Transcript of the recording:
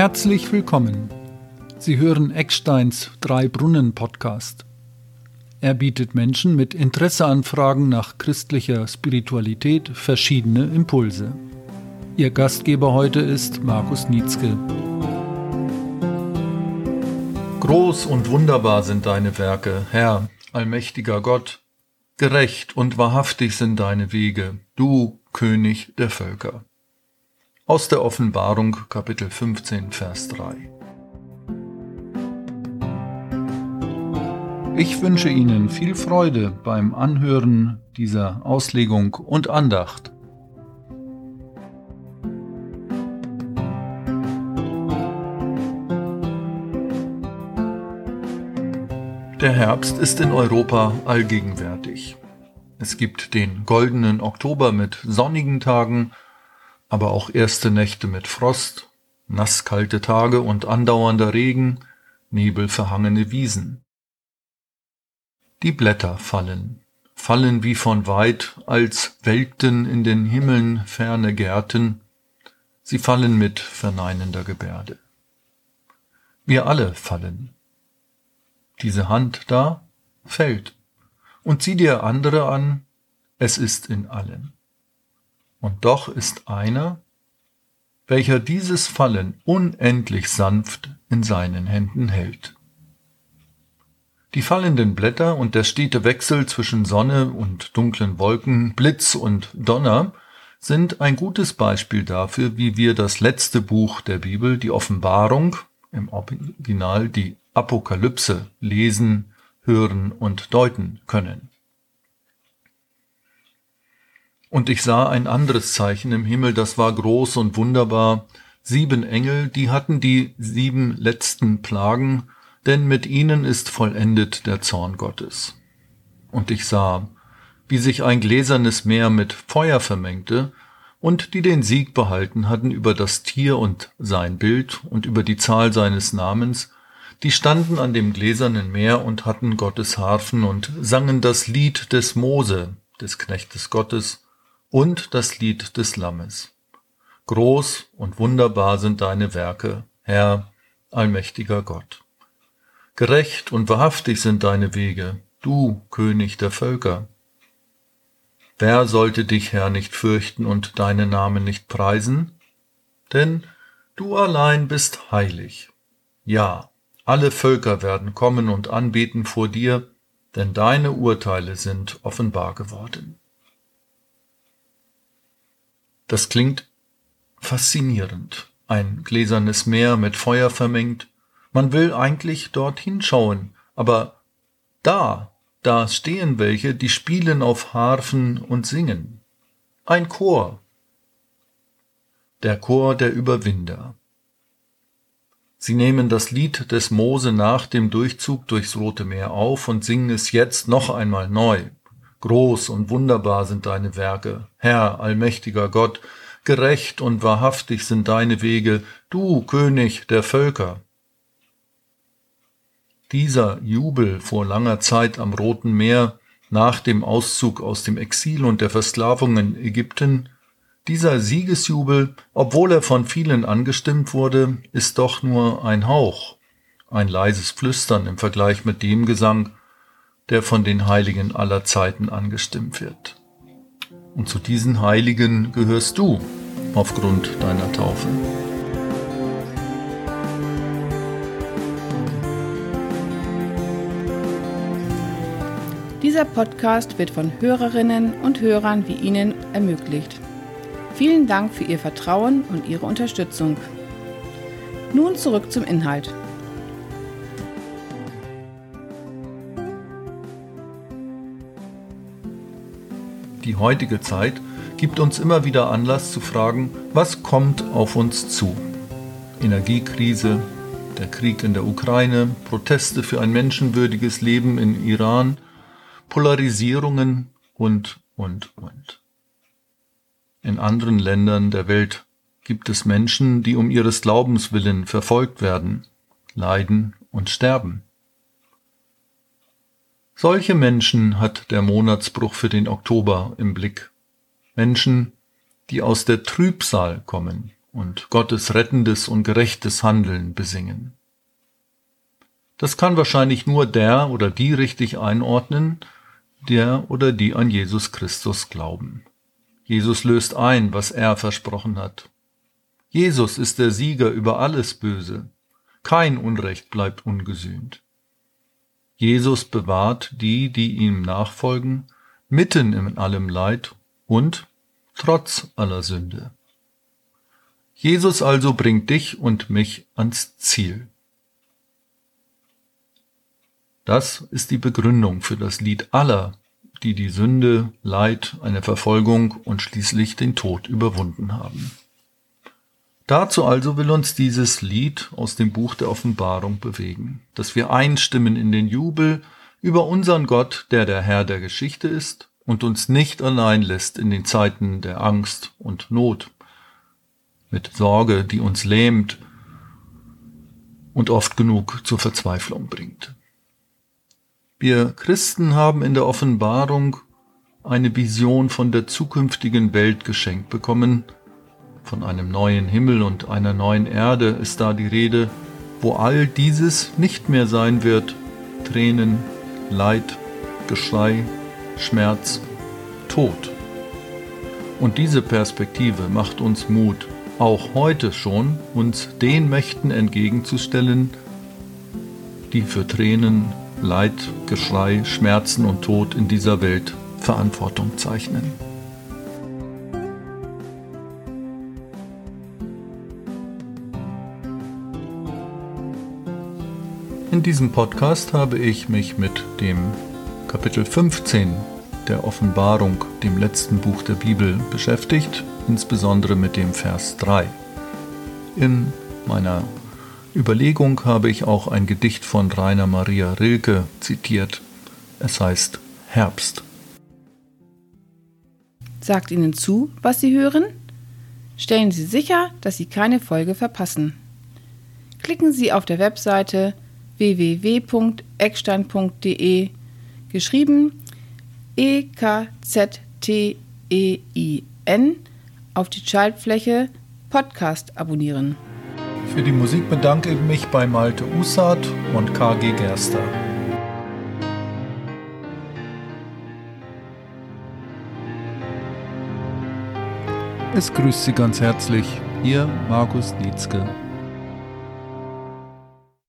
Herzlich willkommen. Sie hören Ecksteins Drei Brunnen Podcast. Er bietet Menschen mit Interesseanfragen nach christlicher Spiritualität verschiedene Impulse. Ihr Gastgeber heute ist Markus Nietzsche. Groß und wunderbar sind deine Werke, Herr, allmächtiger Gott. Gerecht und wahrhaftig sind deine Wege, du König der Völker. Aus der Offenbarung Kapitel 15 Vers 3. Ich wünsche Ihnen viel Freude beim Anhören dieser Auslegung und Andacht. Der Herbst ist in Europa allgegenwärtig. Es gibt den goldenen Oktober mit sonnigen Tagen, aber auch erste Nächte mit Frost, nasskalte Tage und andauernder Regen, nebelverhangene Wiesen. Die Blätter fallen, fallen wie von weit, als welkten in den Himmeln ferne Gärten, sie fallen mit verneinender Gebärde. Wir alle fallen, diese Hand da fällt. Und zieh dir andere an, es ist in allen. Und doch ist einer, welcher dieses Fallen unendlich sanft in seinen Händen hält. Die fallenden Blätter und der stete Wechsel zwischen Sonne und dunklen Wolken, Blitz und Donner sind ein gutes Beispiel dafür, wie wir das letzte Buch der Bibel, die Offenbarung, im Original die Apokalypse lesen, hören und deuten können. Und ich sah ein anderes Zeichen im Himmel, das war groß und wunderbar, sieben Engel, die hatten die sieben letzten Plagen, denn mit ihnen ist vollendet der Zorn Gottes. Und ich sah, wie sich ein gläsernes Meer mit Feuer vermengte, und die den Sieg behalten hatten über das Tier und sein Bild und über die Zahl seines Namens, die standen an dem gläsernen Meer und hatten Gottes Harfen und sangen das Lied des Mose, des Knechtes Gottes, und das Lied des Lammes. Groß und wunderbar sind deine Werke, Herr, allmächtiger Gott. Gerecht und wahrhaftig sind deine Wege, du König der Völker. Wer sollte dich, Herr, nicht fürchten und deinen Namen nicht preisen? Denn du allein bist heilig. Ja, alle Völker werden kommen und anbeten vor dir, denn deine Urteile sind offenbar geworden. Das klingt faszinierend. Ein gläsernes Meer mit Feuer vermengt. Man will eigentlich dorthin schauen, aber da, da stehen welche, die spielen auf Harfen und singen. Ein Chor. Der Chor der Überwinder. Sie nehmen das Lied des Mose nach dem Durchzug durchs Rote Meer auf und singen es jetzt noch einmal neu. Groß und wunderbar sind deine Werke, Herr, allmächtiger Gott, gerecht und wahrhaftig sind deine Wege, du König der Völker. Dieser Jubel vor langer Zeit am Roten Meer, nach dem Auszug aus dem Exil und der Versklavung in Ägypten, dieser Siegesjubel, obwohl er von vielen angestimmt wurde, ist doch nur ein Hauch, ein leises Flüstern im Vergleich mit dem Gesang, der von den Heiligen aller Zeiten angestimmt wird. Und zu diesen Heiligen gehörst du aufgrund deiner Taufe. Dieser Podcast wird von Hörerinnen und Hörern wie Ihnen ermöglicht. Vielen Dank für Ihr Vertrauen und Ihre Unterstützung. Nun zurück zum Inhalt. Die heutige Zeit gibt uns immer wieder Anlass zu fragen, was kommt auf uns zu? Energiekrise, der Krieg in der Ukraine, Proteste für ein menschenwürdiges Leben in Iran, Polarisierungen und, und, und. In anderen Ländern der Welt gibt es Menschen, die um ihres Glaubens willen verfolgt werden, leiden und sterben. Solche Menschen hat der Monatsbruch für den Oktober im Blick. Menschen, die aus der Trübsal kommen und Gottes rettendes und gerechtes Handeln besingen. Das kann wahrscheinlich nur der oder die richtig einordnen, der oder die an Jesus Christus glauben. Jesus löst ein, was er versprochen hat. Jesus ist der Sieger über alles Böse. Kein Unrecht bleibt ungesühnt. Jesus bewahrt die, die ihm nachfolgen, mitten in allem Leid und trotz aller Sünde. Jesus also bringt dich und mich ans Ziel. Das ist die Begründung für das Lied aller, die die Sünde, Leid, eine Verfolgung und schließlich den Tod überwunden haben. Dazu also will uns dieses Lied aus dem Buch der Offenbarung bewegen, dass wir einstimmen in den Jubel über unseren Gott, der der Herr der Geschichte ist und uns nicht allein lässt in den Zeiten der Angst und Not, mit Sorge, die uns lähmt und oft genug zur Verzweiflung bringt. Wir Christen haben in der Offenbarung eine Vision von der zukünftigen Welt geschenkt bekommen. Von einem neuen Himmel und einer neuen Erde ist da die Rede, wo all dieses nicht mehr sein wird. Tränen, Leid, Geschrei, Schmerz, Tod. Und diese Perspektive macht uns Mut, auch heute schon uns den Mächten entgegenzustellen, die für Tränen, Leid, Geschrei, Schmerzen und Tod in dieser Welt Verantwortung zeichnen. In diesem Podcast habe ich mich mit dem Kapitel 15 der Offenbarung, dem letzten Buch der Bibel, beschäftigt, insbesondere mit dem Vers 3. In meiner Überlegung habe ich auch ein Gedicht von Rainer Maria Rilke zitiert. Es heißt Herbst. Sagt Ihnen zu, was Sie hören? Stellen Sie sicher, dass Sie keine Folge verpassen. Klicken Sie auf der Webseite www.eckstein.de geschrieben E K Z T E I N auf die Schaltfläche Podcast abonnieren. Für die Musik bedanke ich mich bei Malte Usat und KG Gerster. Es grüßt Sie ganz herzlich, Ihr Markus Nietzke.